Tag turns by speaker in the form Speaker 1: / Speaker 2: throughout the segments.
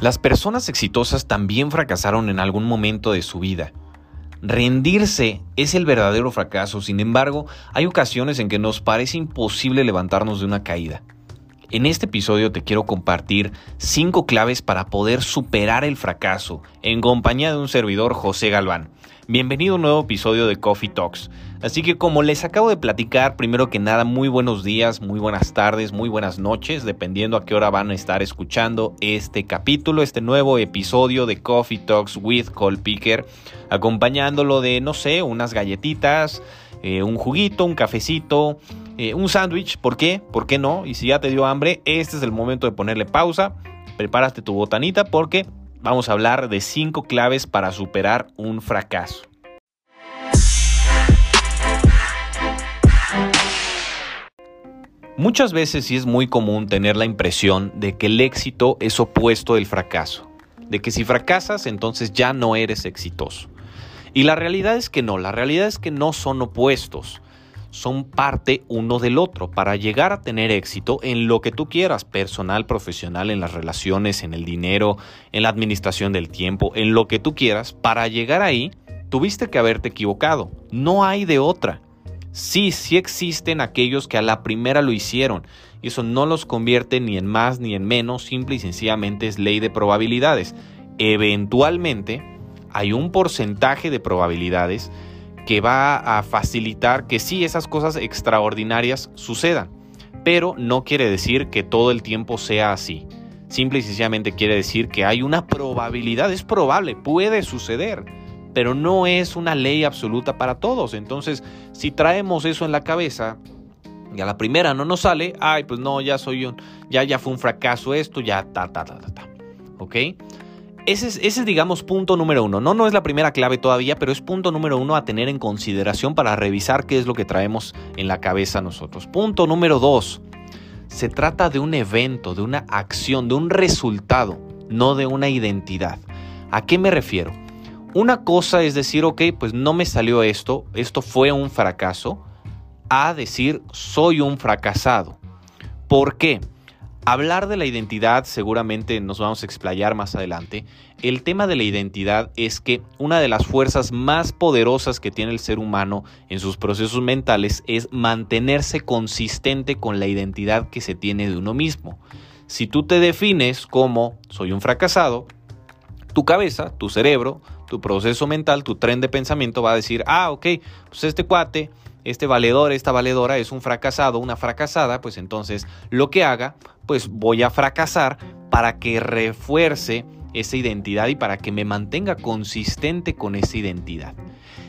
Speaker 1: Las personas exitosas también fracasaron en algún momento de su vida. Rendirse es el verdadero fracaso, sin embargo, hay ocasiones en que nos parece imposible levantarnos de una caída. En este episodio te quiero compartir 5 claves para poder superar el fracaso en compañía de un servidor José Galván. Bienvenido a un nuevo episodio de Coffee Talks. Así que como les acabo de platicar, primero que nada, muy buenos días, muy buenas tardes, muy buenas noches, dependiendo a qué hora van a estar escuchando este capítulo, este nuevo episodio de Coffee Talks with Cole Picker, acompañándolo de, no sé, unas galletitas, eh, un juguito, un cafecito, eh, un sándwich, ¿por qué? ¿Por qué no? Y si ya te dio hambre, este es el momento de ponerle pausa, prepárate tu botanita porque vamos a hablar de 5 claves para superar un fracaso. Muchas veces sí es muy común tener la impresión de que el éxito es opuesto del fracaso, de que si fracasas entonces ya no eres exitoso. Y la realidad es que no, la realidad es que no son opuestos son parte uno del otro para llegar a tener éxito en lo que tú quieras, personal, profesional, en las relaciones, en el dinero, en la administración del tiempo, en lo que tú quieras, para llegar ahí tuviste que haberte equivocado. No hay de otra. Sí, sí existen aquellos que a la primera lo hicieron y eso no los convierte ni en más ni en menos, simple y sencillamente es ley de probabilidades. Eventualmente hay un porcentaje de probabilidades que va a facilitar que sí esas cosas extraordinarias sucedan. Pero no quiere decir que todo el tiempo sea así. Simple y sencillamente quiere decir que hay una probabilidad, es probable, puede suceder, pero no es una ley absoluta para todos. Entonces, si traemos eso en la cabeza y a la primera no nos sale, ay, pues no, ya soy un, ya, ya fue un fracaso esto, ya ta, ta, ta, ta, ta. ¿Ok? Ese es, digamos, punto número uno. No, no es la primera clave todavía, pero es punto número uno a tener en consideración para revisar qué es lo que traemos en la cabeza nosotros. Punto número dos. Se trata de un evento, de una acción, de un resultado, no de una identidad. ¿A qué me refiero? Una cosa es decir, ok, pues no me salió esto, esto fue un fracaso, a decir, soy un fracasado. ¿Por qué? Hablar de la identidad seguramente nos vamos a explayar más adelante. El tema de la identidad es que una de las fuerzas más poderosas que tiene el ser humano en sus procesos mentales es mantenerse consistente con la identidad que se tiene de uno mismo. Si tú te defines como soy un fracasado, tu cabeza, tu cerebro, tu proceso mental, tu tren de pensamiento va a decir, ah, ok, pues este cuate este valedor, esta valedora es un fracasado, una fracasada, pues entonces lo que haga, pues voy a fracasar para que refuerce esa identidad y para que me mantenga consistente con esa identidad.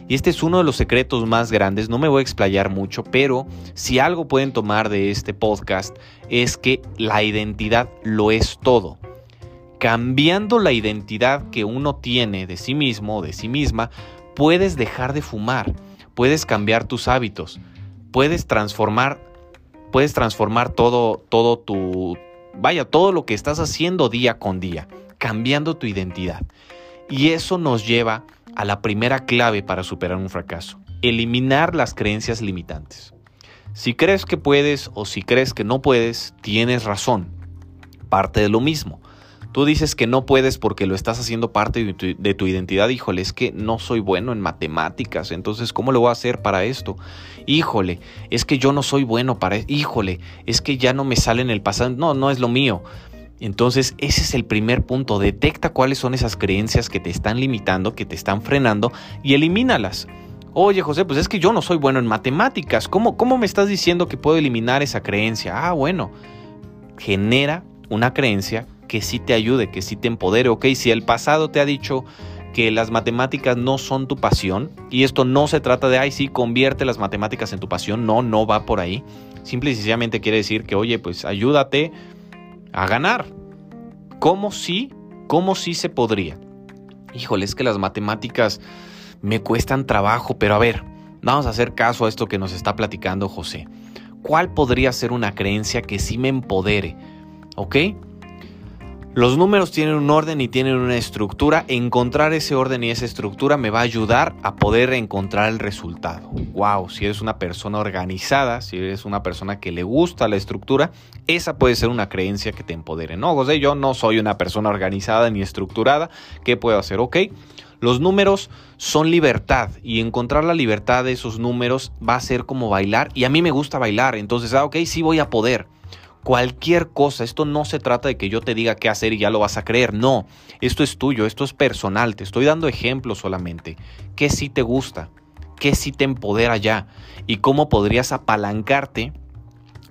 Speaker 1: Y este es uno de los secretos más grandes, no me voy a explayar mucho, pero si algo pueden tomar de este podcast es que la identidad lo es todo. Cambiando la identidad que uno tiene de sí mismo o de sí misma, puedes dejar de fumar puedes cambiar tus hábitos, puedes transformar, puedes transformar todo, todo tu, vaya, todo lo que estás haciendo día con día, cambiando tu identidad. Y eso nos lleva a la primera clave para superar un fracaso, eliminar las creencias limitantes. Si crees que puedes o si crees que no puedes, tienes razón. Parte de lo mismo. Tú dices que no puedes porque lo estás haciendo parte de tu, identidad. Híjole, es que no soy bueno en matemáticas. Entonces, ¿cómo lo voy a hacer para esto? Híjole, es que yo no soy bueno para... Híjole, es que ya no me sale en el pasado. No, no es lo mío. Entonces, ese es el primer punto. Detecta cuáles son esas creencias que te están limitando, que te están frenando y elimínalas. Oye, José, pues es que yo no soy bueno en matemáticas. ¿Cómo, cómo me estás diciendo que puedo eliminar esa creencia? Ah, bueno, genera una creencia que sí te ayude, que sí te empodere. Ok, si el pasado te ha dicho que las matemáticas no son tu pasión, y esto no se trata de, ay, sí, convierte las matemáticas en tu pasión, no, no va por ahí. Simple y sencillamente quiere decir que, oye, pues ayúdate a ganar. ¿Cómo sí? ¿Cómo sí se podría? Híjole, es que las matemáticas me cuestan trabajo, pero a ver, vamos a hacer caso a esto que nos está platicando José. ¿Cuál podría ser una creencia que sí me empodere? ¿Ok? Los números tienen un orden y tienen una estructura. Encontrar ese orden y esa estructura me va a ayudar a poder encontrar el resultado. Wow, si eres una persona organizada, si eres una persona que le gusta la estructura, esa puede ser una creencia que te empodere. No, José, yo no soy una persona organizada ni estructurada. ¿Qué puedo hacer? Ok. Los números son libertad y encontrar la libertad de esos números va a ser como bailar y a mí me gusta bailar, entonces, ah, ok, sí voy a poder cualquier cosa. Esto no se trata de que yo te diga qué hacer y ya lo vas a creer. No, esto es tuyo, esto es personal. Te estoy dando ejemplos solamente. ¿Qué sí te gusta? ¿Qué sí te empodera ya? ¿Y cómo podrías apalancarte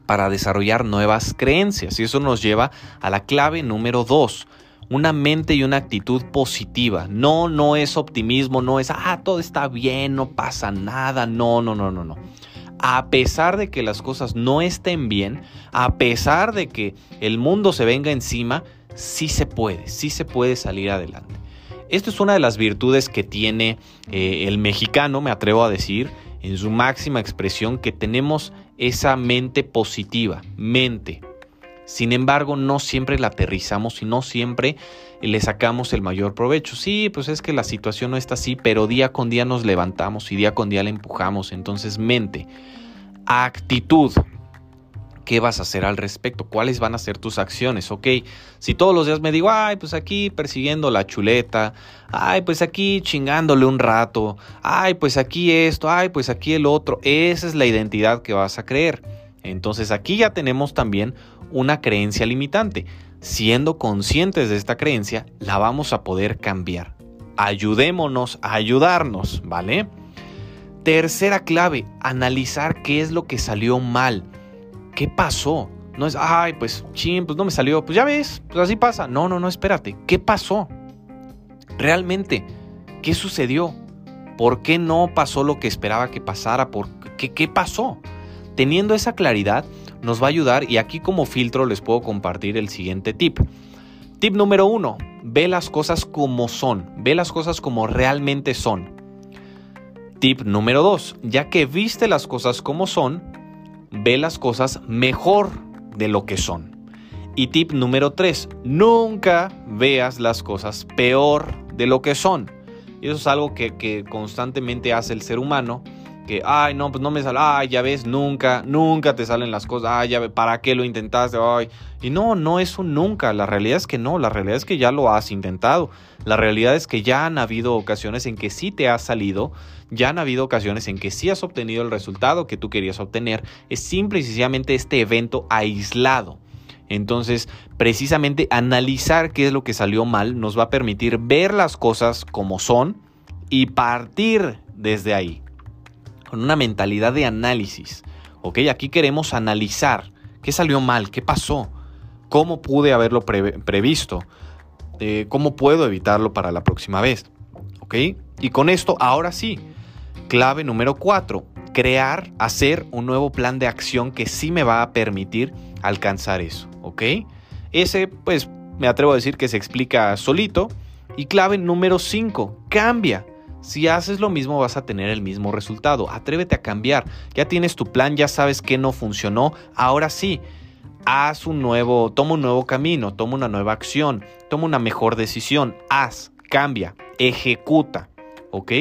Speaker 1: para desarrollar nuevas creencias? Y eso nos lleva a la clave número dos. Una mente y una actitud positiva. No, no es optimismo, no es, ah, todo está bien, no pasa nada. No, no, no, no, no a pesar de que las cosas no estén bien, a pesar de que el mundo se venga encima, sí se puede, sí se puede salir adelante. Esto es una de las virtudes que tiene eh, el mexicano, me atrevo a decir, en su máxima expresión, que tenemos esa mente positiva, mente. Sin embargo, no siempre la aterrizamos y no siempre le sacamos el mayor provecho. Sí, pues es que la situación no está así, pero día con día nos levantamos y día con día la empujamos. Entonces, mente, actitud. ¿Qué vas a hacer al respecto? ¿Cuáles van a ser tus acciones? Ok, si todos los días me digo, ay, pues aquí persiguiendo la chuleta, ay, pues aquí chingándole un rato, ay, pues aquí esto, ay, pues aquí el otro, esa es la identidad que vas a creer. Entonces aquí ya tenemos también una creencia limitante. Siendo conscientes de esta creencia, la vamos a poder cambiar. Ayudémonos a ayudarnos, ¿vale? Tercera clave, analizar qué es lo que salió mal. ¿Qué pasó? No es, ay, pues, ching, pues no me salió. Pues ya ves, pues así pasa. No, no, no, espérate. ¿Qué pasó? Realmente, ¿qué sucedió? ¿Por qué no pasó lo que esperaba que pasara? ¿Por qué, qué pasó? Teniendo esa claridad, nos va a ayudar y aquí como filtro les puedo compartir el siguiente tip. Tip número uno, ve las cosas como son, ve las cosas como realmente son. Tip número dos, ya que viste las cosas como son, ve las cosas mejor de lo que son. Y tip número tres, nunca veas las cosas peor de lo que son. Y eso es algo que, que constantemente hace el ser humano que, ay, no, pues no me sale, ay, ya ves, nunca, nunca te salen las cosas, ay, ya ves, ¿para qué lo intentaste? Y no, no es un nunca, la realidad es que no, la realidad es que ya lo has intentado, la realidad es que ya han habido ocasiones en que sí te has salido, ya han habido ocasiones en que sí has obtenido el resultado que tú querías obtener, es simple y sencillamente este evento aislado. Entonces, precisamente analizar qué es lo que salió mal nos va a permitir ver las cosas como son y partir desde ahí una mentalidad de análisis. ¿Ok? Aquí queremos analizar qué salió mal, qué pasó, cómo pude haberlo previsto, eh, cómo puedo evitarlo para la próxima vez. ¿Ok? Y con esto, ahora sí, clave número cuatro, crear, hacer un nuevo plan de acción que sí me va a permitir alcanzar eso. ¿Ok? Ese, pues, me atrevo a decir que se explica solito. Y clave número 5, cambia. Si haces lo mismo vas a tener el mismo resultado. Atrévete a cambiar. Ya tienes tu plan, ya sabes que no funcionó. Ahora sí, haz un nuevo, toma un nuevo camino, toma una nueva acción, toma una mejor decisión. Haz, cambia, ejecuta. ¿Ok?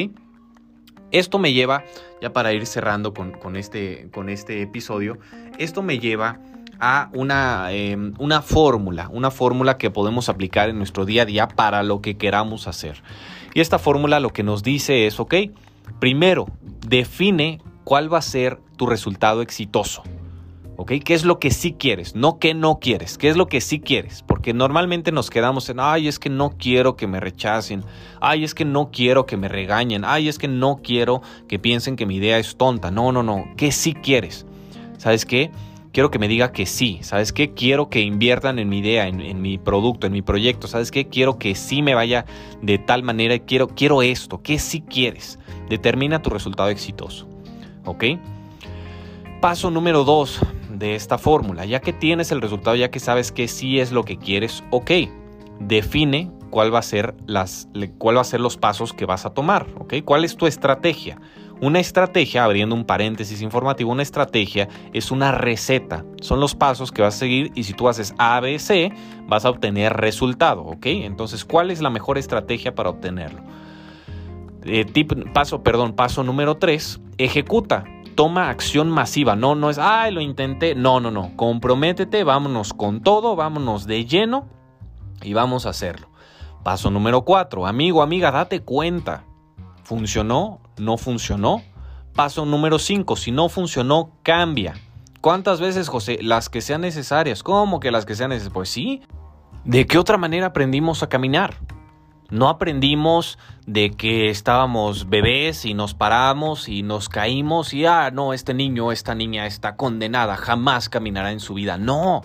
Speaker 1: Esto me lleva, ya para ir cerrando con, este, con este episodio, esto me lleva a una, em, una fórmula, una fórmula que podemos aplicar en nuestro día a día para lo que queramos hacer. Y esta fórmula lo que nos dice es, ok, primero, define cuál va a ser tu resultado exitoso. ¿Ok? ¿Qué es lo que sí quieres? No que no quieres. ¿Qué es lo que sí quieres? Porque normalmente nos quedamos en, ay, es que no quiero que me rechacen. Ay, es que no quiero que me regañen. Ay, es que no quiero que piensen que mi idea es tonta. No, no, no. ¿Qué sí quieres? ¿Sabes qué? Quiero que me diga que sí. ¿Sabes qué? Quiero que inviertan en mi idea, en, mi producto, en mi proyecto. ¿Sabes qué? Quiero que sí me vaya de tal manera. Quiero, quiero esto. ¿Qué sí quieres? Determina tu resultado exitoso. ¿Ok? Paso número dos de esta fórmula. Ya que tienes el resultado, ya que sabes que sí es lo que quieres, ok. Define cuál va a ser las, cuál va a ser los pasos que vas a tomar, ¿ok? ¿Cuál es tu estrategia? Una estrategia, abriendo un paréntesis informativo, una estrategia es una receta. Son los pasos que vas a seguir y si tú haces A, B, C, vas a obtener resultado, ¿ok? Entonces, ¿cuál es la mejor estrategia para obtenerlo? Eh, paso, perdón, paso número 3, ejecuta. Toma acción masiva. No, no es, ay, lo intenté. No, no, no. Comprométete, vámonos con todo, vámonos de lleno y vamos a hacerlo. Paso número 4, amigo, amiga, date cuenta. ¿Funcionó? ¿No funcionó? Paso número 5. Si no funcionó, cambia. ¿Cuántas veces, José? Las que sean necesarias. ¿Cómo que las que sean necesarias? Pues sí. ¿De qué otra manera aprendimos a caminar? No aprendimos de que estábamos bebés y nos paramos y nos caímos y, ah, no, este niño, esta niña está condenada, jamás caminará en su vida. No.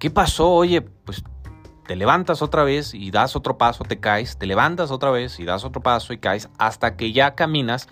Speaker 1: ¿Qué pasó? Oye, pues te levantas otra vez y das otro paso, te caes, te levantas otra vez y das otro paso y caes hasta que ya caminas.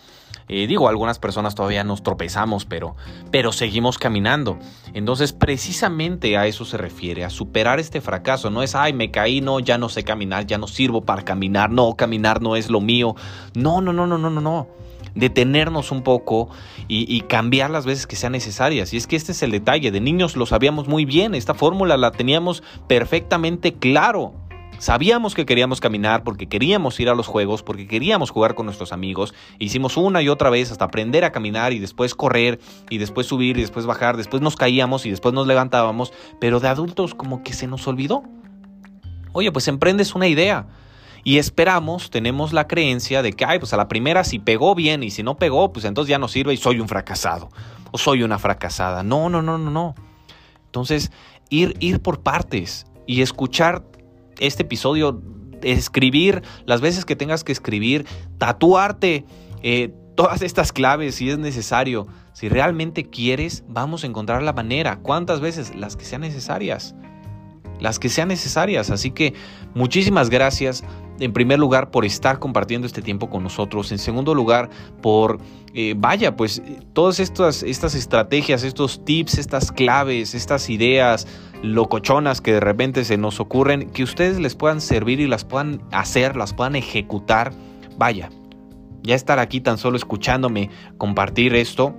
Speaker 1: Eh, digo, algunas personas todavía nos tropezamos, pero, pero seguimos caminando. Entonces, precisamente a eso se refiere, a superar este fracaso. No es, ay, me caí, no, ya no sé caminar, ya no sirvo para caminar, no, caminar no es lo mío. No, no, no, no, no, no, no detenernos un poco y, cambiar las veces que sean necesarias. Y es que este es el detalle, de niños lo sabíamos muy bien, esta fórmula la teníamos perfectamente claro. Sabíamos que queríamos caminar porque queríamos ir a los juegos, porque queríamos jugar con nuestros amigos. Hicimos una y otra vez hasta aprender a caminar y después correr y después subir y después bajar. Después nos caíamos y después nos levantábamos. Pero de adultos como que se nos olvidó. Oye, pues emprendes una idea y esperamos, tenemos la creencia de que, ay, pues a la primera si pegó bien y si no pegó, pues entonces ya no sirve y soy un fracasado o soy una fracasada. No, no, no, no, no. Entonces, ir, ir por partes y escuchar este episodio, escribir las veces que tengas que escribir, tatuarte eh, todas estas claves si es necesario. Si realmente quieres, vamos a encontrar la manera. ¿Cuántas veces? Las que sean necesarias. Las que sean necesarias. Así que muchísimas gracias en primer lugar, por estar compartiendo este tiempo con nosotros. En segundo lugar, por, eh, vaya, pues todas estas, estas estrategias, estos tips, estas claves, estas ideas locochonas que de repente se nos ocurren, que ustedes les puedan servir y las puedan hacer, las puedan ejecutar. Vaya, ya estar aquí tan solo escuchándome compartir esto,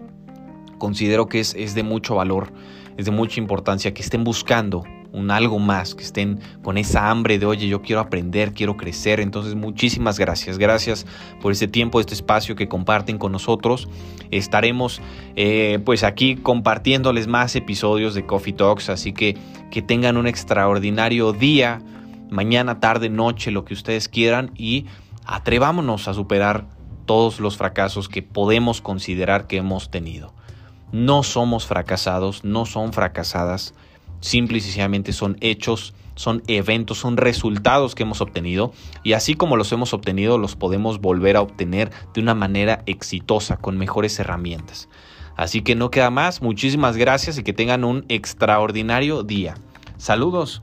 Speaker 1: considero que es, es de mucho valor, es de mucha importancia que estén buscando un algo más, que estén con esa hambre de, oye, yo quiero aprender, quiero crecer. Entonces, muchísimas gracias. Gracias por este tiempo, este espacio que comparten con nosotros. Estaremos eh, pues aquí compartiéndoles más episodios de Coffee Talks, así que que tengan un extraordinario día, mañana, tarde, noche, lo que ustedes quieran y atrevámonos a superar todos los fracasos que podemos considerar que hemos tenido. No somos fracasados, no son fracasadas Simple y sencillamente son hechos, son eventos, son resultados que hemos obtenido y así como los hemos obtenido los podemos volver a obtener de una manera exitosa, con mejores herramientas. Así que no queda más, muchísimas gracias y que tengan un extraordinario día. Saludos.